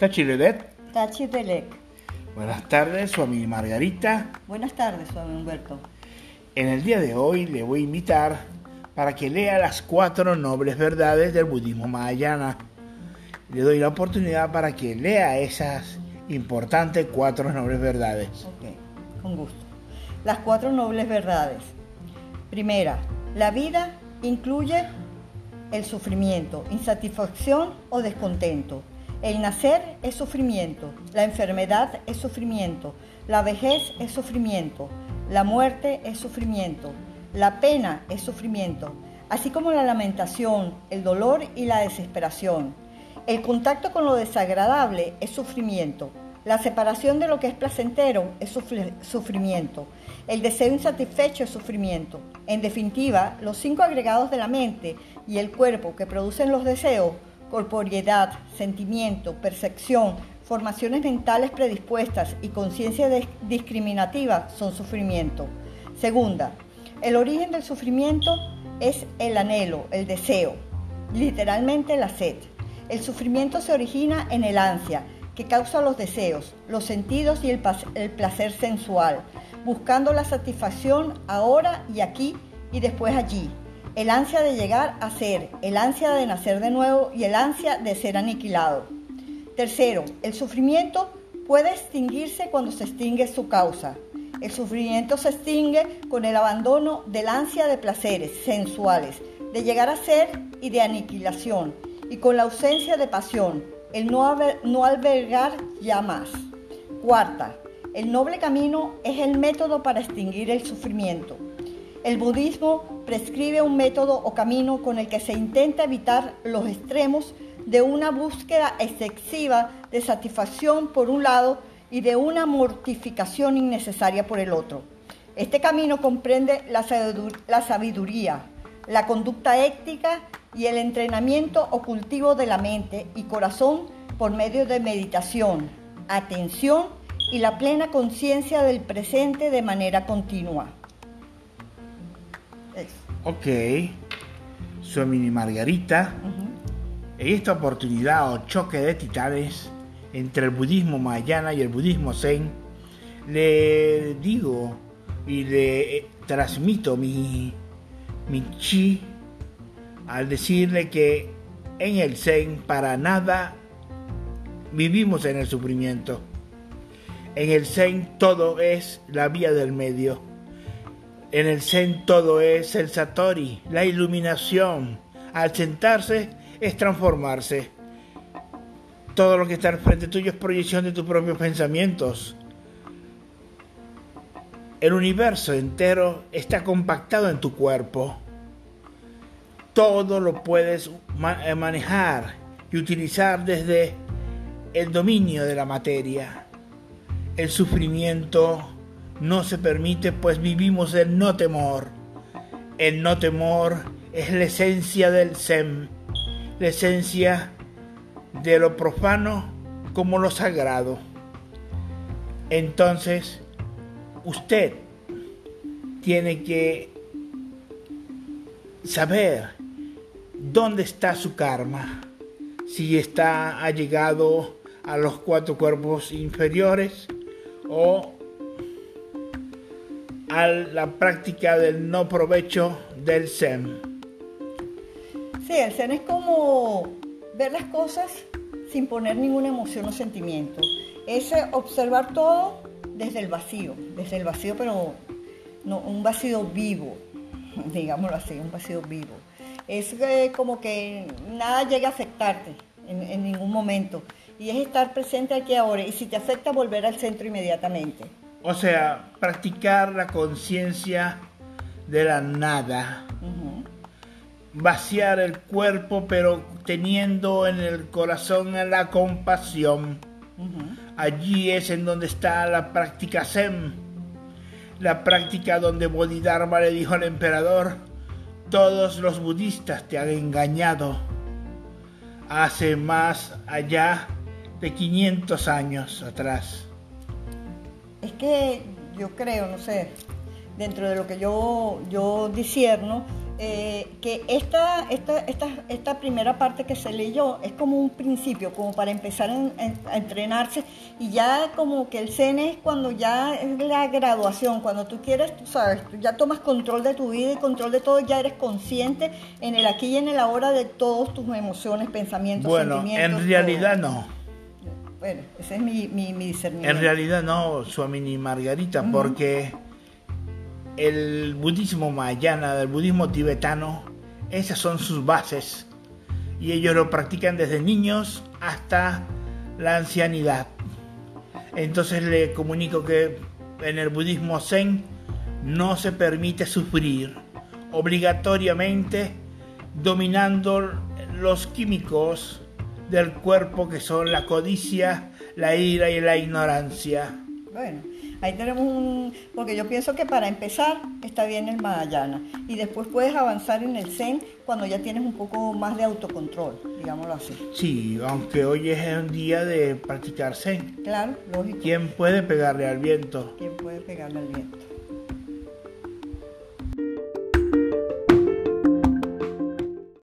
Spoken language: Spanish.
Tachiredet. Belek. Buenas tardes, su amiga Margarita. Buenas tardes, su amigo Humberto. En el día de hoy le voy a invitar para que lea las cuatro nobles verdades del budismo mahayana. Le doy la oportunidad para que lea esas importantes cuatro nobles verdades. Ok, con gusto. Las cuatro nobles verdades. Primera, la vida incluye el sufrimiento, insatisfacción o descontento. El nacer es sufrimiento, la enfermedad es sufrimiento, la vejez es sufrimiento, la muerte es sufrimiento, la pena es sufrimiento, así como la lamentación, el dolor y la desesperación. El contacto con lo desagradable es sufrimiento. La separación de lo que es placentero es sufrimiento. El deseo insatisfecho es sufrimiento. En definitiva, los cinco agregados de la mente y el cuerpo que producen los deseos, corporeidad, sentimiento, percepción, formaciones mentales predispuestas y conciencia discriminativa son sufrimiento. Segunda, el origen del sufrimiento es el anhelo, el deseo, literalmente la sed. El sufrimiento se origina en el ansia, que causa los deseos, los sentidos y el, placer sensual, buscando la satisfacción ahora y aquí y después allí. El ansia de llegar a ser, el ansia de nacer de nuevo y el ansia de ser aniquilado. Tercero, el sufrimiento puede extinguirse cuando se extingue su causa. El sufrimiento se extingue con el abandono del ansia de placeres sensuales, de llegar a ser y de aniquilación, y con la ausencia de pasión, el no, no albergar ya más. Cuarta, el noble camino es el método para extinguir el sufrimiento. El budismo prescribe un método o camino con el que se intenta evitar los extremos de una búsqueda excesiva de satisfacción por un lado y de una mortificación innecesaria por el otro. Este camino comprende la sabiduría, la conducta ética y el entrenamiento o cultivo de la mente y corazón por medio de meditación, atención y la plena conciencia del presente de manera continua. Ok, soy Mini Margarita. En esta oportunidad o choque de titanes entre el budismo mahayana y el budismo zen, le digo y le transmito mi, mi chi al decirle que en el Zen para nada vivimos en el sufrimiento. En el Zen todo es la vía del medio. En el Zen todo es el Satori, la iluminación. Al sentarse es transformarse. Todo lo que está frente tuyo es proyección de tus propios pensamientos. El universo entero está compactado en tu cuerpo todo lo puedes eh, manejar y utilizar desde el dominio de la materia. El sufrimiento no se permite pues vivimos el no temor. El no temor es la esencia del Zen, la esencia de lo profano como lo sagrado. Entonces, usted tiene que saber dónde está su karma, si está ha llegado a los cuatro cuerpos inferiores o a la práctica del no provecho del Zen. Sí, el Zen es como ver las cosas sin poner ninguna emoción o sentimiento. Es observar todo desde el vacío, desde el vacío, pero no, un vacío vivo, digámoslo así, un vacío vivo es eh, como que nada llega a afectarte en, ningún momento. Y es estar presente aquí ahora. Y si te afecta, volver al centro inmediatamente. O sea, practicar la conciencia de la nada. Vaciar el cuerpo, pero teniendo en el corazón la compasión. Allí es en donde está la práctica Zen. La práctica donde Bodhidharma le dijo al emperador, todos los budistas te han engañado hace más allá de 500 años atrás. Es que yo creo, no sé, dentro de lo que yo, yo disierno, eh, que esta, esta, esta, esta, primera parte que se leyó es como un principio, como para empezar a entrenarse y ya como que el CEN es cuando ya es la graduación, cuando tú quieres, tú sabes, tú ya tomas control de tu vida y control de todo, ya eres consciente en el aquí y en el ahora de todas tus emociones, pensamientos, bueno, en realidad no. Bueno, ese es mi, mi, discernimiento. En realidad no, Suamini Margarita, porque el budismo mayana, el budismo tibetano, esas son sus bases. Y ellos lo practican desde niños hasta la ancianidad. Entonces le comunico que en el budismo zen no se permite sufrir obligatoriamente dominando los químicos del cuerpo que son la codicia, la ira y la ignorancia. Bueno, Ahí tenemos un, porque yo pienso que para empezar está bien el Mahayana y después puedes avanzar en el Zen cuando ya tienes un poco más de autocontrol, digámoslo así. Sí, aunque hoy es un día de practicar Zen. Claro, lógico. ¿Quién puede pegarle al viento? ¿Quién puede pegarle al viento?